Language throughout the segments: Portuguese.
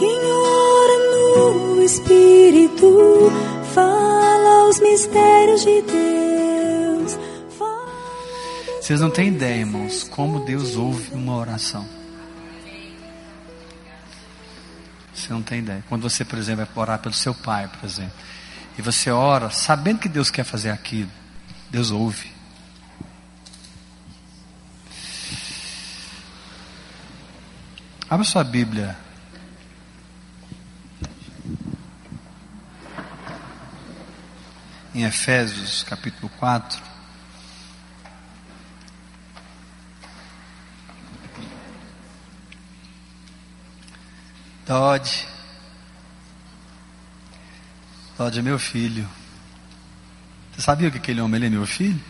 Quem ora no Espírito fala os mistérios de Deus. Vocês não têm ideia, irmãos, como Deus ouve uma oração. Você não tem ideia. Quando você, por exemplo, vai orar pelo seu pai, por exemplo, e você ora sabendo que Deus quer fazer aquilo, Deus ouve. Abra sua Bíblia. Em Efésios, capítulo 4. Todd. Todd é meu filho. Você sabia que aquele homem ele é meu filho?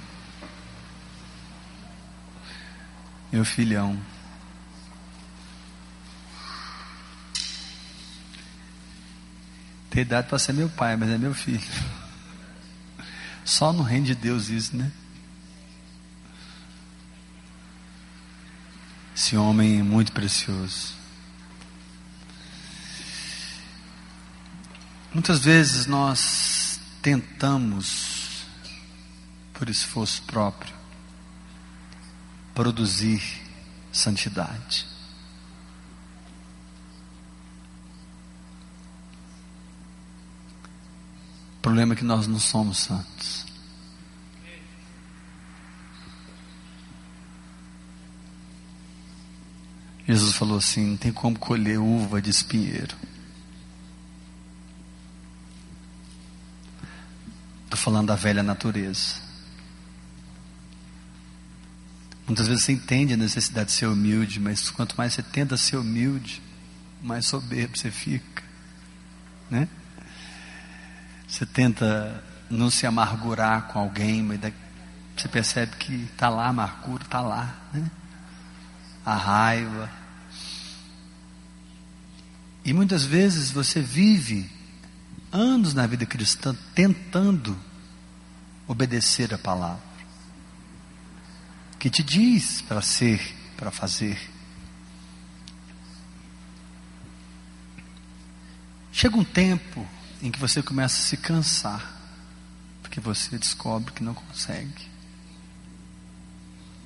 Meu filhão. Tem idade para ser meu pai, mas é meu filho. Só no reino de Deus isso, né? Esse homem é muito precioso. Muitas vezes nós tentamos, por esforço próprio, produzir santidade. O problema é que nós não somos santos. Jesus falou assim: não tem como colher uva de espinheiro. Estou falando da velha natureza. Muitas vezes você entende a necessidade de ser humilde, mas quanto mais você tenta ser humilde, mais soberbo você fica. Né? Você tenta não se amargurar com alguém, mas você percebe que está lá a amargura, está lá. Né? A raiva. E muitas vezes você vive anos na vida cristã tentando obedecer a palavra que te diz para ser, para fazer. Chega um tempo em que você começa a se cansar, porque você descobre que não consegue.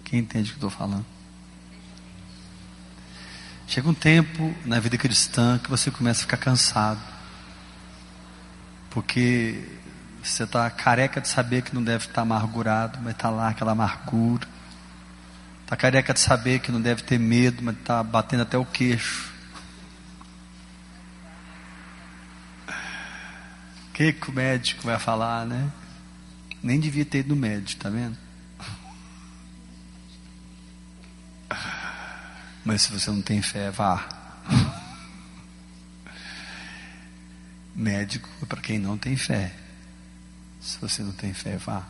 Quem entende o que estou falando? Chega um tempo na vida cristã que você começa a ficar cansado, porque você está careca de saber que não deve estar amargurado, mas está lá aquela amargura. Está careca de saber que não deve ter medo, mas está batendo até o queixo. O que, que o médico vai falar, né? Nem devia ter ido no médico, tá vendo? Mas se você não tem fé, vá. Médico é para quem não tem fé. Se você não tem fé, vá.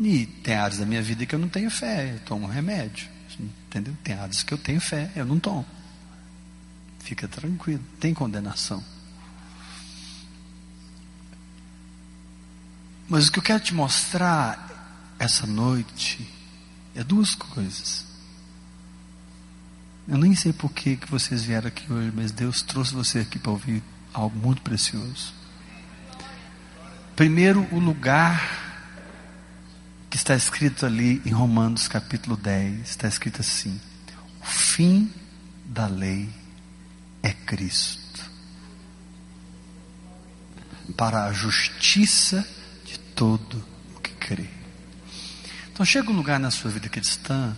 E tem áreas da minha vida que eu não tenho fé, eu tomo remédio. Entendeu? Tem áreas que eu tenho fé, eu não tomo. Fica tranquilo, tem condenação. Mas o que eu quero te mostrar essa noite é duas coisas. Eu nem sei por que, que vocês vieram aqui hoje, mas Deus trouxe você aqui para ouvir algo muito precioso. Primeiro, o lugar que está escrito ali em Romanos capítulo 10, está escrito assim: o fim da lei é Cristo. Para a justiça de todo o que crê. Então chega um lugar na sua vida cristã,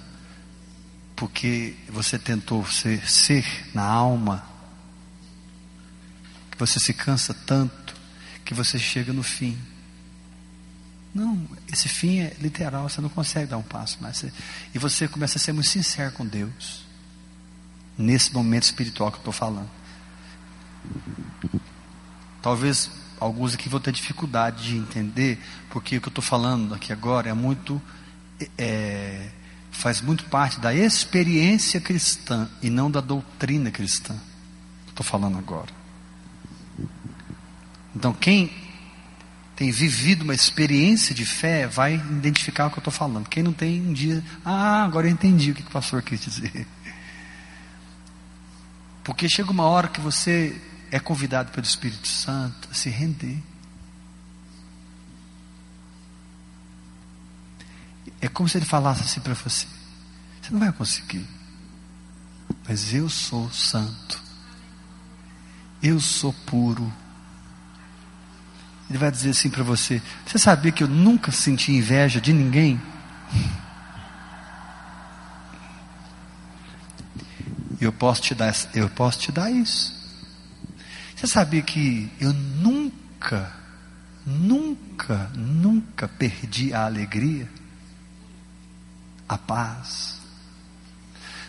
porque você tentou ser, ser na alma, que você se cansa tanto, que você chega no fim. Não, esse fim é literal, você não consegue dar um passo mais. E você começa a ser muito sincero com Deus. Nesse momento espiritual que eu estou falando. Talvez alguns aqui vão ter dificuldade de entender, porque o que eu estou falando aqui agora é muito. É, faz muito parte da experiência cristã e não da doutrina cristã. Estou falando agora. Então, quem tem vivido uma experiência de fé vai identificar o que eu estou falando. Quem não tem um dia, ah, agora eu entendi o que o pastor quis dizer. Porque chega uma hora que você é convidado pelo Espírito Santo a se render. É como se ele falasse assim para você: você não vai conseguir, mas eu sou santo, eu sou puro. Ele vai dizer assim para você: você sabia que eu nunca senti inveja de ninguém? Eu posso te dar, eu posso te dar isso. Você sabia que eu nunca, nunca, nunca perdi a alegria, a paz?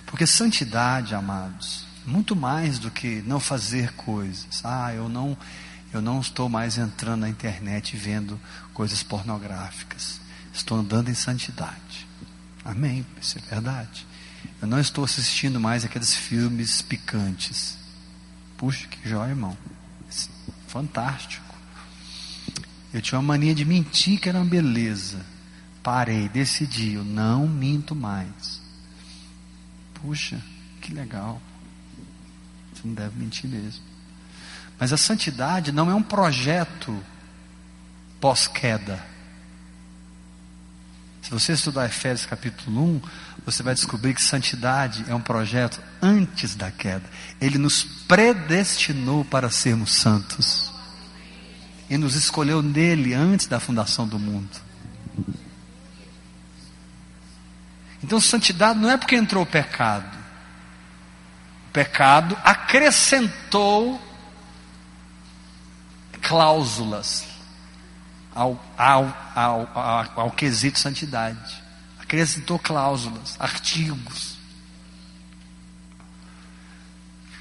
Porque santidade, amados, muito mais do que não fazer coisas. Ah, eu não, eu não estou mais entrando na internet vendo coisas pornográficas. Estou andando em santidade. Amém. Isso é verdade. Eu não estou assistindo mais aqueles filmes picantes. Puxa, que jóia, irmão. Fantástico. Eu tinha uma mania de mentir que era uma beleza. Parei, decidi, eu não minto mais. Puxa, que legal. Você não deve mentir mesmo. Mas a santidade não é um projeto pós-queda. Se você estudar Efésios capítulo 1, você vai descobrir que santidade é um projeto antes da queda. Ele nos predestinou para sermos santos. E nos escolheu nele antes da fundação do mundo. Então, santidade não é porque entrou o pecado. O pecado acrescentou cláusulas ao, ao, ao, ao, ao quesito santidade. Acrescentou cláusulas, artigos.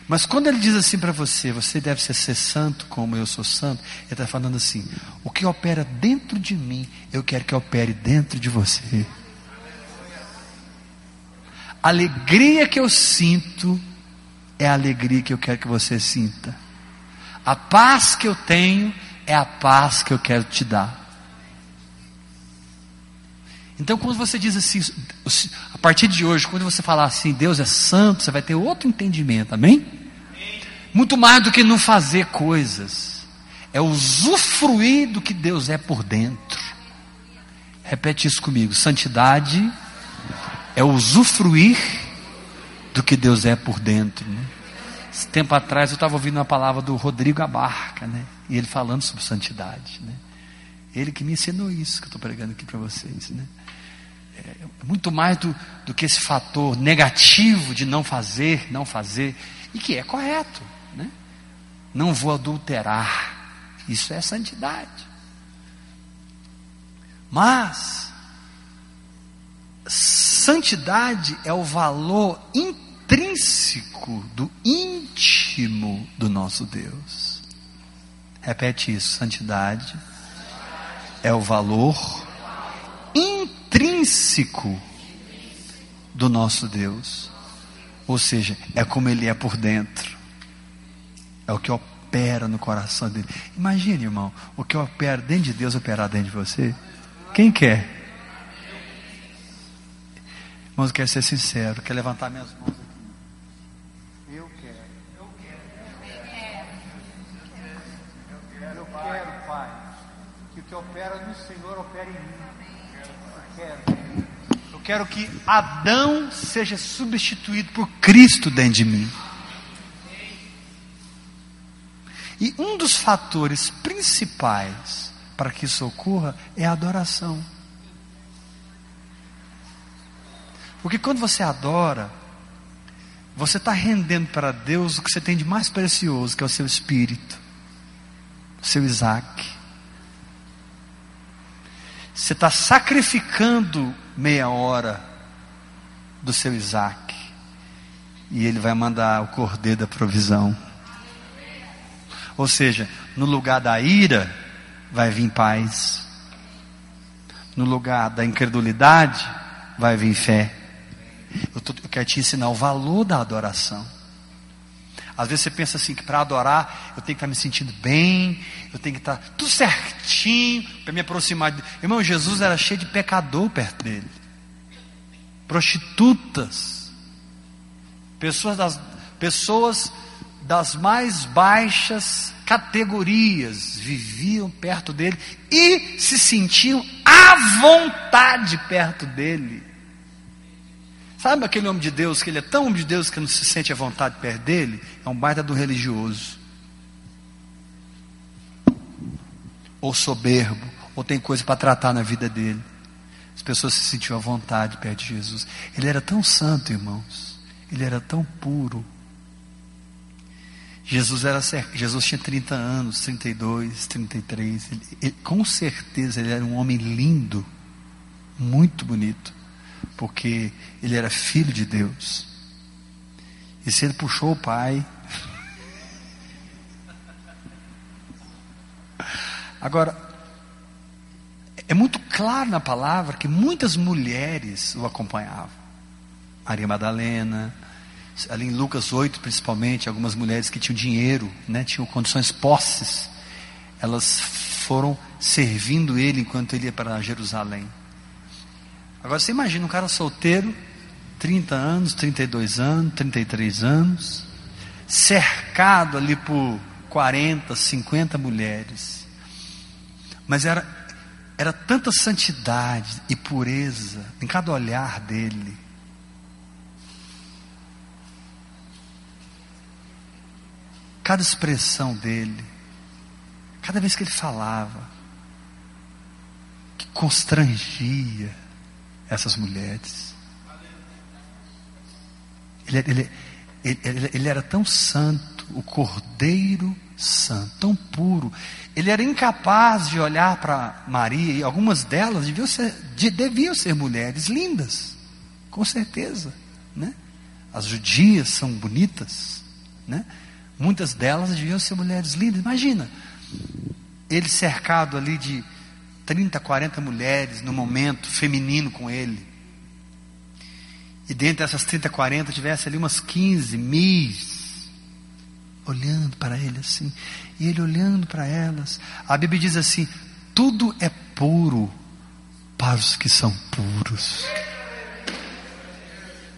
Mas quando ele diz assim para você, você deve ser, ser santo como eu sou santo, ele está falando assim: o que opera dentro de mim, eu quero que opere dentro de você. Alegria que eu sinto é a alegria que eu quero que você sinta. A paz que eu tenho é a paz que eu quero te dar. Então, quando você diz assim, a partir de hoje, quando você falar assim, Deus é santo, você vai ter outro entendimento, amém? Muito mais do que não fazer coisas, é usufruir do que Deus é por dentro. Repete isso comigo: santidade é usufruir do que Deus é por dentro. Né? Esse tempo atrás eu estava ouvindo uma palavra do Rodrigo Abarca, né? E ele falando sobre santidade, né? Ele que me ensinou isso que eu estou pregando aqui para vocês, né? É muito mais do, do que esse fator negativo de não fazer, não fazer, e que é correto, né? Não vou adulterar, isso é santidade. Mas, santidade é o valor intrínseco do íntimo do nosso Deus. Repete isso: santidade é o valor intrínseco do nosso Deus. Ou seja, é como Ele é por dentro. É o que opera no coração dele. Imagine, irmão, o que opera dentro de Deus operar dentro de você. Quem quer? Irmãos, eu quero ser sincero, quer levantar minhas mãos aqui. Eu quero. Eu quero. Eu quero. Eu quero, Pai, que o que opera no Senhor opere em mim. Eu quero. Eu quero que Adão seja substituído por Cristo dentro de mim. E um dos fatores principais para que isso ocorra é a adoração. Porque quando você adora, você está rendendo para Deus o que você tem de mais precioso, que é o seu espírito, o seu Isaac. Você está sacrificando meia hora do seu Isaac, e ele vai mandar o cordeiro da provisão. Ou seja, no lugar da ira, vai vir paz, no lugar da incredulidade, vai vir fé. Eu, tô, eu quero te ensinar o valor da adoração. Às vezes você pensa assim que para adorar eu tenho que estar me sentindo bem, eu tenho que estar tudo certinho para me aproximar de Irmão, Jesus era cheio de pecador perto dele. Prostitutas. Pessoas das pessoas das mais baixas categorias viviam perto dele e se sentiam à vontade perto dele. Sabe aquele homem de Deus que ele é tão homem de Deus que não se sente à vontade perto dele? É um baita do religioso. Ou soberbo, ou tem coisa para tratar na vida dele. As pessoas se sentiam à vontade perto de Jesus. Ele era tão santo, irmãos. Ele era tão puro. Jesus, era, Jesus tinha 30 anos, 32, 33. Ele, ele, com certeza ele era um homem lindo, muito bonito, porque ele era filho de Deus. E se ele puxou o pai. Agora, é muito claro na palavra que muitas mulheres o acompanhavam. Maria Madalena, ali em Lucas 8, principalmente, algumas mulheres que tinham dinheiro, né, tinham condições posses, elas foram servindo ele enquanto ele ia para Jerusalém. Agora você imagina um cara solteiro, 30 anos, 32 anos, 33 anos, cercado ali por 40, 50 mulheres. Mas era, era tanta santidade e pureza em cada olhar dele. Cada expressão dele, cada vez que ele falava, que constrangia essas mulheres. Ele, ele, ele, ele, era tão santo, o Cordeiro Santo, tão puro. Ele era incapaz de olhar para Maria, e algumas delas deviam ser, deviam ser mulheres lindas, com certeza. Né? As judias são bonitas, né? Muitas delas deviam ser mulheres lindas. Imagina, ele cercado ali de 30, 40 mulheres no momento feminino com ele. E dentre essas 30, 40 tivesse ali umas 15 mil olhando para ele assim. E ele olhando para elas. A Bíblia diz assim: tudo é puro para os que são puros.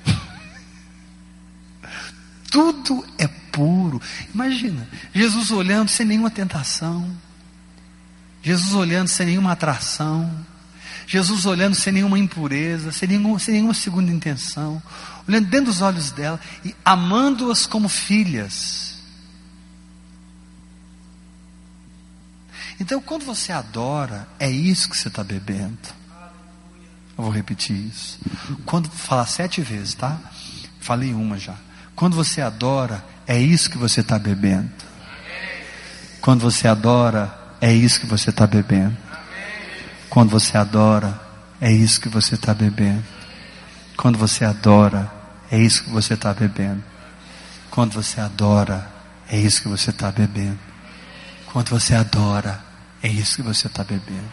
tudo é puro. Imagina, Jesus olhando sem nenhuma tentação, Jesus olhando sem nenhuma atração, Jesus olhando sem nenhuma impureza, sem, nenhum, sem nenhuma segunda intenção, olhando dentro dos olhos dela e amando-as como filhas. Então, quando você adora, é isso que você está bebendo. Eu vou repetir isso. Quando falar sete vezes, tá? Falei uma já. Quando você adora, é isso que você está bebendo. Quando você adora, é isso que você está bebendo. Quando você adora, é isso que você está bebendo. Quando você adora, é isso que você está bebendo. Quando você adora, é isso que você está bebendo. Quando você adora, é isso que você está bebendo.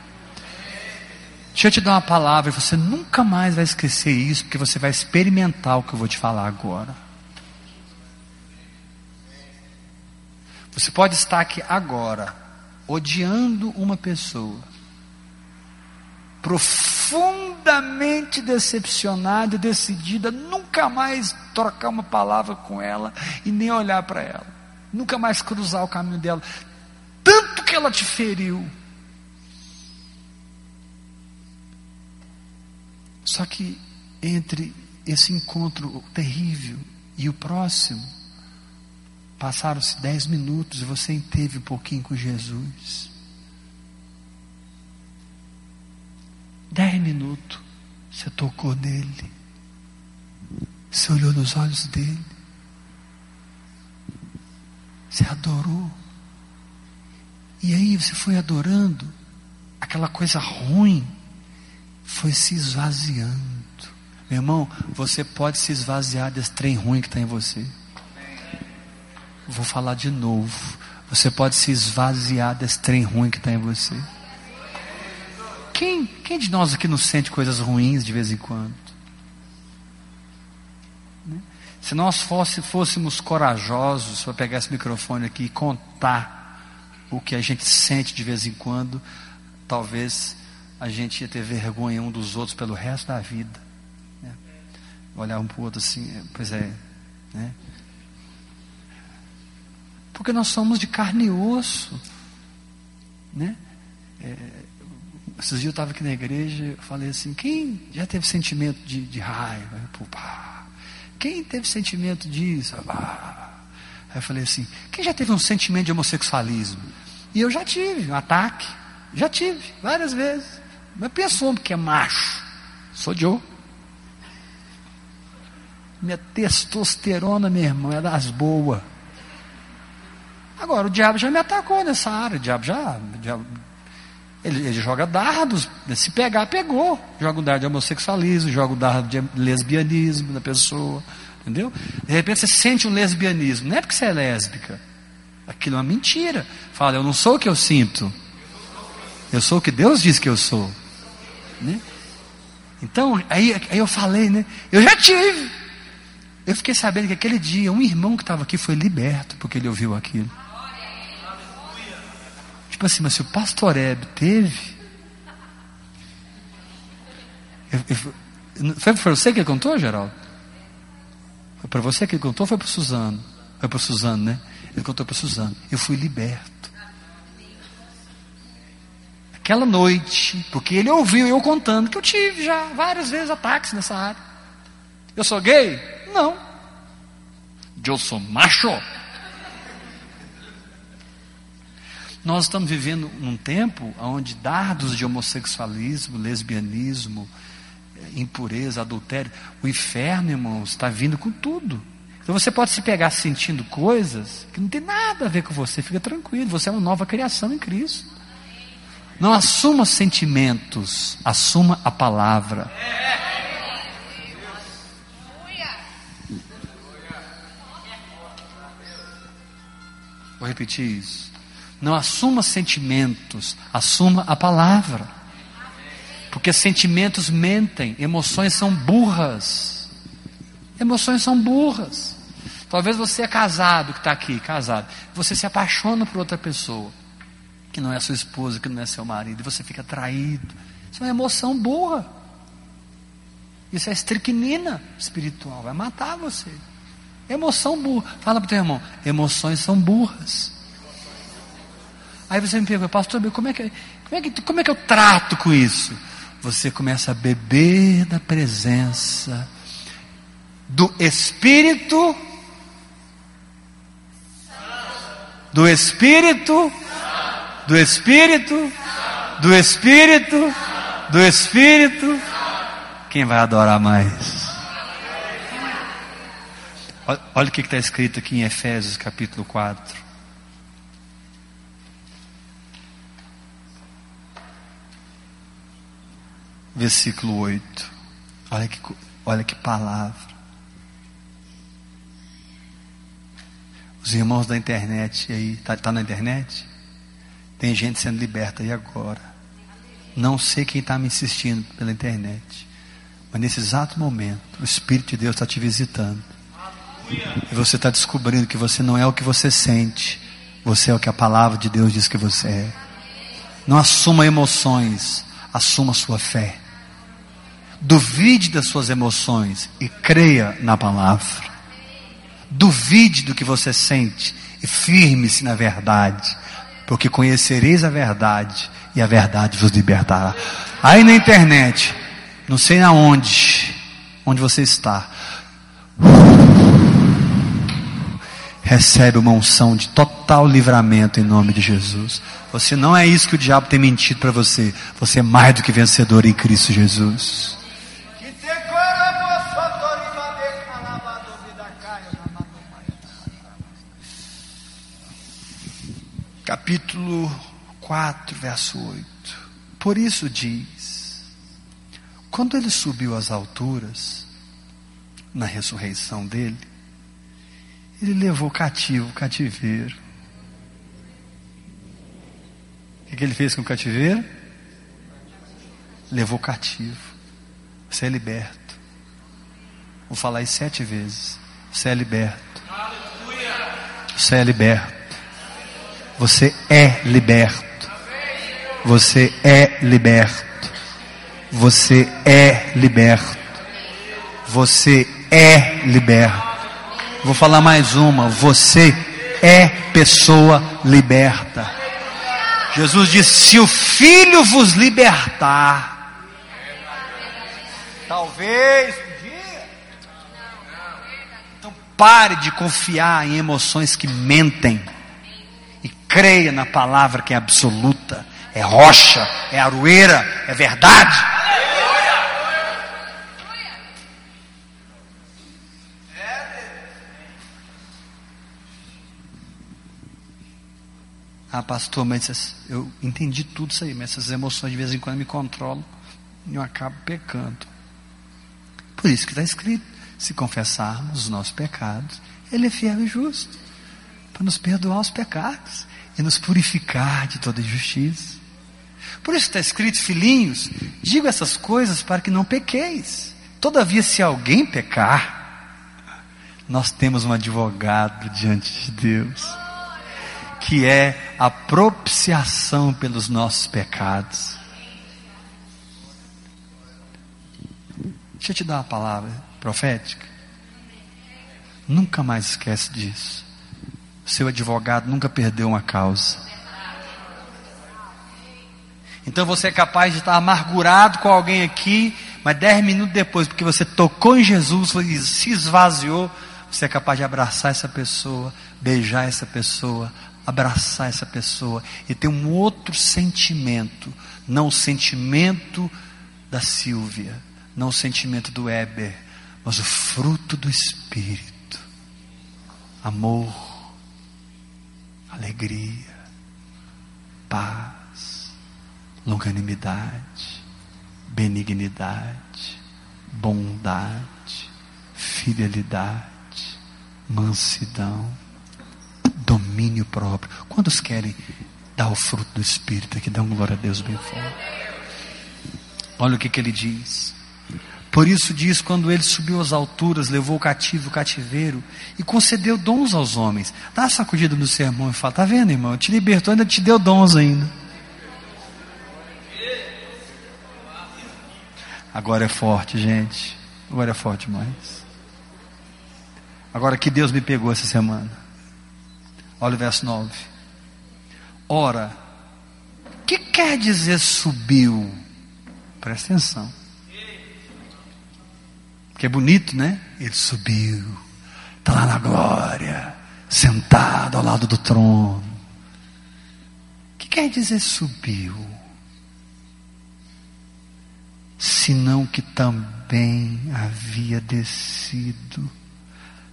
Deixa eu te dar uma palavra, você nunca mais vai esquecer isso, porque você vai experimentar o que eu vou te falar agora. Você pode estar aqui agora, odiando uma pessoa, profundamente decepcionada e decidida, nunca mais trocar uma palavra com ela e nem olhar para ela, nunca mais cruzar o caminho dela, tanto que ela te feriu. Só que entre esse encontro terrível e o próximo, Passaram-se dez minutos e você teve um pouquinho com Jesus. Dez minutos, você tocou nele. Você olhou nos olhos dele. Você adorou. E aí você foi adorando. Aquela coisa ruim foi se esvaziando. Meu irmão, você pode se esvaziar desse trem ruim que está em você. Vou falar de novo. Você pode se esvaziar desse trem ruim que está em você. Quem, quem de nós aqui não sente coisas ruins de vez em quando? Né? Se nós fosse, fôssemos corajosos para pegar esse microfone aqui e contar o que a gente sente de vez em quando, talvez a gente ia ter vergonha um dos outros pelo resto da vida. Né? Olhar um para o outro assim, é, pois é, né? Porque nós somos de carne e osso. Né? É, esses dias eu estava aqui na igreja, falei assim, quem já teve sentimento de, de raiva? Quem teve sentimento disso? Aí eu falei assim, quem já teve um sentimento de homossexualismo? E eu já tive um ataque, já tive, várias vezes. Mas pensou que é macho. Sou Joe. Minha testosterona, meu irmão, é das boas. Agora, o diabo já me atacou nessa área. O diabo já. O diabo, ele, ele, joga dardos. Se pegar, pegou. Joga um dardo de homossexualismo, joga um dardo de lesbianismo da pessoa. Entendeu? De repente você sente um lesbianismo. Não é porque você é lésbica. Aquilo é uma mentira. Fala, eu não sou o que eu sinto. Eu sou o que Deus diz que eu sou. Né? Então, aí, aí eu falei, né? Eu já tive. Eu fiquei sabendo que aquele dia um irmão que estava aqui foi liberto porque ele ouviu aquilo. Tipo assim, mas se o pastor Hebe teve. Eu, eu, foi para você que ele contou, Geraldo? Foi para você que ele contou ou foi para o Suzano? Foi para o Suzano, né? Ele contou para o Suzano. Eu fui liberto. Aquela noite, porque ele ouviu eu contando que eu tive já várias vezes ataques nessa área. Eu sou gay? Não. Eu sou macho. Nós estamos vivendo num tempo onde dardos de homossexualismo, lesbianismo, impureza, adultério, o inferno, irmãos, está vindo com tudo. Então você pode se pegar sentindo coisas que não tem nada a ver com você, fica tranquilo, você é uma nova criação em Cristo. Não assuma sentimentos, assuma a palavra. Vou repetir isso. Não assuma sentimentos, assuma a palavra. Porque sentimentos mentem, emoções são burras. Emoções são burras. Talvez você é casado, que está aqui, casado. Você se apaixona por outra pessoa, que não é sua esposa, que não é seu marido, e você fica traído. Isso é uma emoção burra. Isso é estricnina espiritual, vai matar você. Emoção burra. Fala para o teu irmão, emoções são burras. Aí você me pergunta, pastor, como é, que, como, é que, como é que eu trato com isso? Você começa a beber da presença do Espírito, do Espírito, do Espírito, do Espírito, do Espírito. Quem vai adorar mais? Olha o que está escrito aqui em Efésios capítulo 4. Versículo 8. Olha que, olha que palavra. Os irmãos da internet aí, está tá na internet? Tem gente sendo liberta aí agora. Não sei quem está me assistindo pela internet. Mas nesse exato momento, o Espírito de Deus está te visitando. E você está descobrindo que você não é o que você sente. Você é o que a palavra de Deus diz que você é. Não assuma emoções, assuma sua fé. Duvide das suas emoções e creia na palavra. Duvide do que você sente e firme-se na verdade, porque conhecereis a verdade e a verdade vos libertará. Aí na internet, não sei aonde, onde você está, recebe uma unção de total livramento em nome de Jesus. Você não é isso que o diabo tem mentido para você. Você é mais do que vencedor em Cristo Jesus. Capítulo 4, verso 8. Por isso diz: quando ele subiu às alturas, na ressurreição dele, ele levou cativo o cativeiro. O que, que ele fez com o cativeiro? Levou cativo. Você é liberto. Vou falar isso sete vezes. Você é liberto. Você é liberto. Você é liberto. Você é liberto. Você é liberto. Você é liberto. Vou falar mais uma. Você é pessoa liberta. Jesus disse: Se o Filho vos libertar, talvez. Então pare de confiar em emoções que mentem creia na palavra que é absoluta, é rocha, é aroeira, é verdade. Ah, pastor, mas eu entendi tudo isso aí, mas essas emoções de vez em quando me controlam e eu acabo pecando. Por isso que está escrito: se confessarmos os nossos pecados, Ele é fiel e justo para nos perdoar os pecados e nos purificar de toda injustiça. Por isso está escrito, filhinhos, digo essas coisas para que não pequeis. Todavia, se alguém pecar, nós temos um advogado diante de Deus que é a propiciação pelos nossos pecados. Deixa eu te dar uma palavra profética. Nunca mais esquece disso. Seu advogado nunca perdeu uma causa. Então você é capaz de estar amargurado com alguém aqui, mas dez minutos depois, porque você tocou em Jesus e se esvaziou, você é capaz de abraçar essa pessoa, beijar essa pessoa, abraçar essa pessoa. E ter um outro sentimento, não o sentimento da Silvia, não o sentimento do Weber, mas o fruto do Espírito: amor, alegria, paz, longanimidade, benignidade, bondade, fidelidade, mansidão domínio próprio. Quantos querem dar o fruto do Espírito? Dá um glória a Deus bem forte. Olha o que, que ele diz. Por isso diz, quando ele subiu às alturas, levou o cativo o cativeiro e concedeu dons aos homens. Dá uma sacudida no sermão e fala, tá vendo irmão, te libertou, ainda te deu dons ainda. Agora é forte, gente. Agora é forte demais. Agora que Deus me pegou essa semana. Olha o verso 9. Ora, o que quer dizer subiu? Presta atenção. Que é bonito, né? Ele subiu. Está lá na glória. Sentado ao lado do trono. O que quer dizer subiu? Senão que também havia descido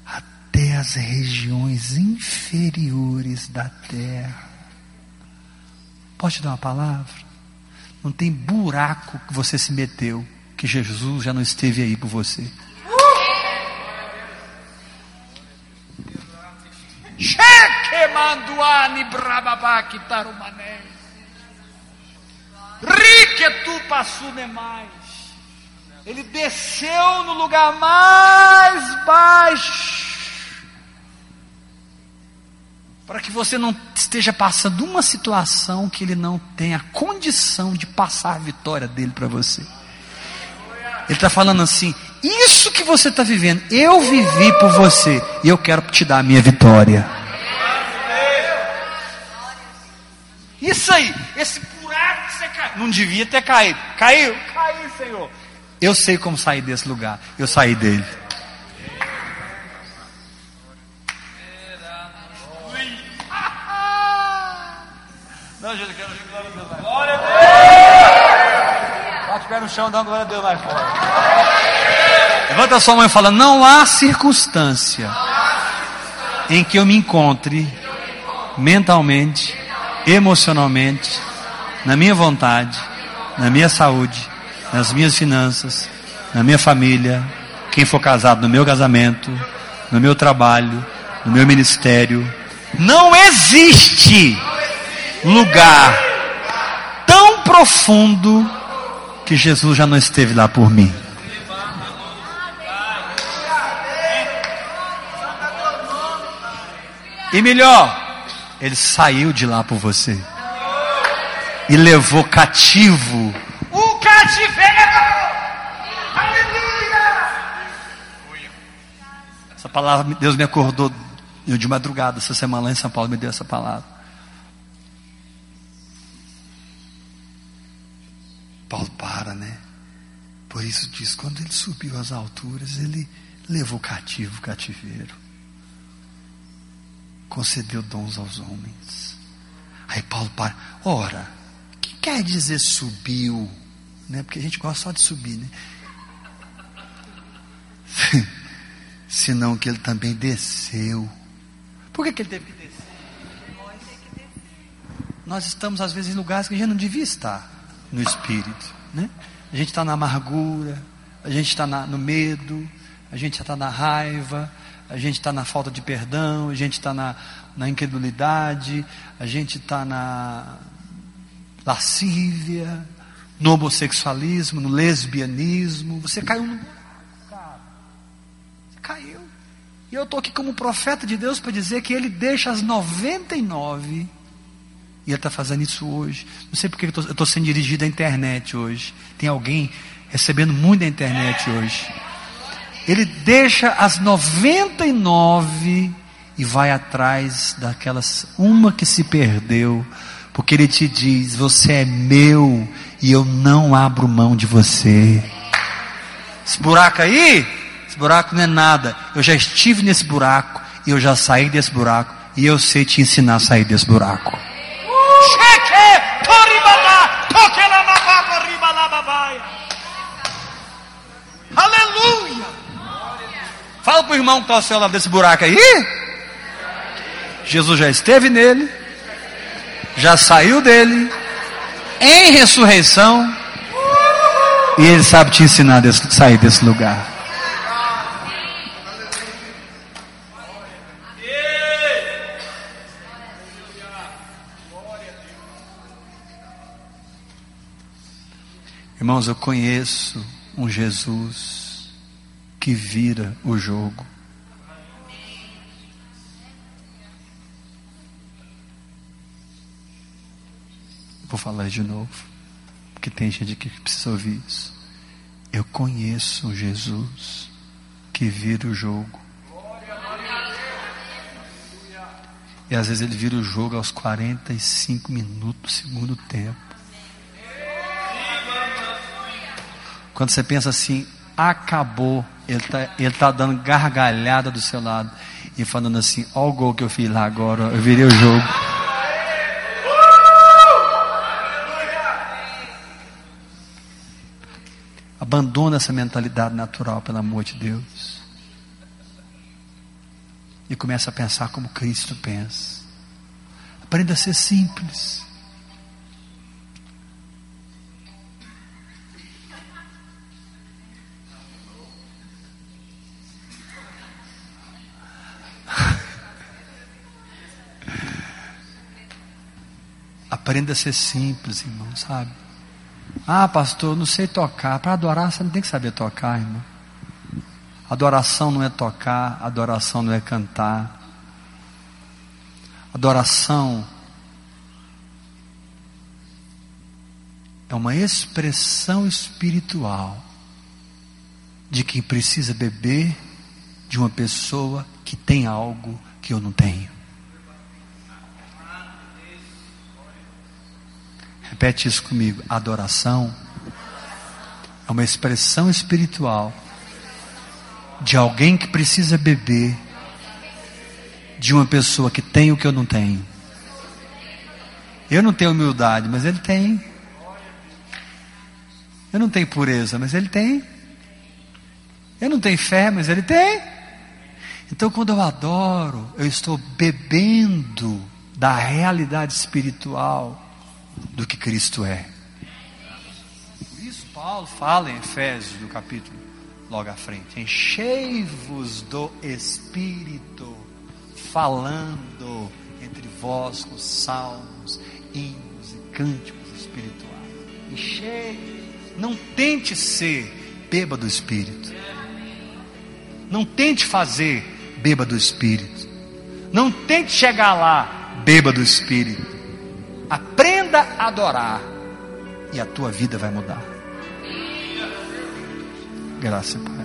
até as regiões inferiores da terra. Pode te dar uma palavra? Não tem buraco que você se meteu, que Jesus já não esteve aí por você. Cheque manduani brababaki tarumané. Rique tu passu demais. Ele desceu no lugar mais baixo para que você não esteja passando uma situação que ele não tenha condição de passar a vitória dele para você. Ele está falando assim: isso que você está vivendo, eu vivi por você e eu quero te dar a minha vitória. Isso aí, esse buraco que você caiu, não devia ter caído. Caiu, caiu, Senhor. Eu sei como sair desse lugar. Eu saí dele. Não, gente, eu quero ouvir glória a Deus mais Glória a Deus! Bate o pé no chão, uma glória a Deus mais forte. Levanta sua mão e fala: Não há circunstância em que eu me encontre mentalmente, emocionalmente, na minha vontade, na minha saúde, nas minhas finanças, na minha família, quem for casado no meu casamento, no meu trabalho, no meu ministério. Não existe lugar tão profundo que Jesus já não esteve lá por mim. E melhor, ele saiu de lá por você e levou cativo o cativeiro. Aleluia! Essa palavra Deus me acordou Eu de madrugada, essa semana lá em São Paulo, me deu essa palavra. Paulo para, né? Por isso diz, quando ele subiu às alturas, ele levou cativo o cativeiro. Concedeu dons aos homens. Aí Paulo para, ora, o que quer dizer subiu? Né? Porque a gente gosta só de subir, né? Senão que ele também desceu. Por que, que ele teve que descer? Nós estamos às vezes em lugares que a gente não devia estar no espírito, né? A gente está na amargura, a gente está no medo, a gente está na raiva, a gente está na falta de perdão, a gente está na, na incredulidade, a gente está na lascívia, no homossexualismo, no lesbianismo. Você caiu no. Você caiu. E eu estou aqui como profeta de Deus para dizer que ele deixa as 99 e ele está fazendo isso hoje. Não sei porque eu estou sendo dirigido à internet hoje. Tem alguém recebendo muito da internet hoje. Ele deixa as 99 e vai atrás daquelas uma que se perdeu. Porque ele te diz: Você é meu e eu não abro mão de você. Esse buraco aí, esse buraco não é nada. Eu já estive nesse buraco e eu já saí desse buraco. E eu sei te ensinar a sair desse buraco. Fala para o irmão que está ao seu lado desse buraco aí. Jesus já esteve nele, já saiu dele, em ressurreição, e ele sabe te ensinar a sair desse lugar. Irmãos, eu conheço um Jesus que vira o jogo. Vou falar de novo, porque tem gente que precisa ouvir isso. Eu conheço Jesus que vira o jogo. E às vezes ele vira o jogo aos 45 minutos do segundo tempo. Quando você pensa assim, acabou, ele está ele tá dando gargalhada do seu lado e falando assim: Olha o gol que eu fiz lá agora, eu virei o jogo. Abandona essa mentalidade natural, pelo amor de Deus. E começa a pensar como Cristo pensa. Aprenda a ser simples. Aprenda a ser simples, irmão, sabe? Ah, pastor, não sei tocar. Para adorar, você não tem que saber tocar, irmão. Adoração não é tocar, adoração não é cantar. Adoração é uma expressão espiritual de quem precisa beber de uma pessoa que tem algo que eu não tenho. Repete isso comigo. Adoração é uma expressão espiritual de alguém que precisa beber de uma pessoa que tem o que eu não tenho. Eu não tenho humildade, mas ele tem. Eu não tenho pureza, mas ele tem. Eu não tenho fé, mas ele tem. Então, quando eu adoro, eu estou bebendo da realidade espiritual do que Cristo é. Por isso, Paulo fala em Efésios, no capítulo logo à frente: enchei-vos do Espírito, falando entre vós com salmos, hinos e cânticos espirituais. Enchei, não tente ser bêbado do Espírito. Não tente fazer bêbado do Espírito. Não tente chegar lá bêbado do Espírito. Aprenda a adorar e a tua vida vai mudar. Graça, Pai.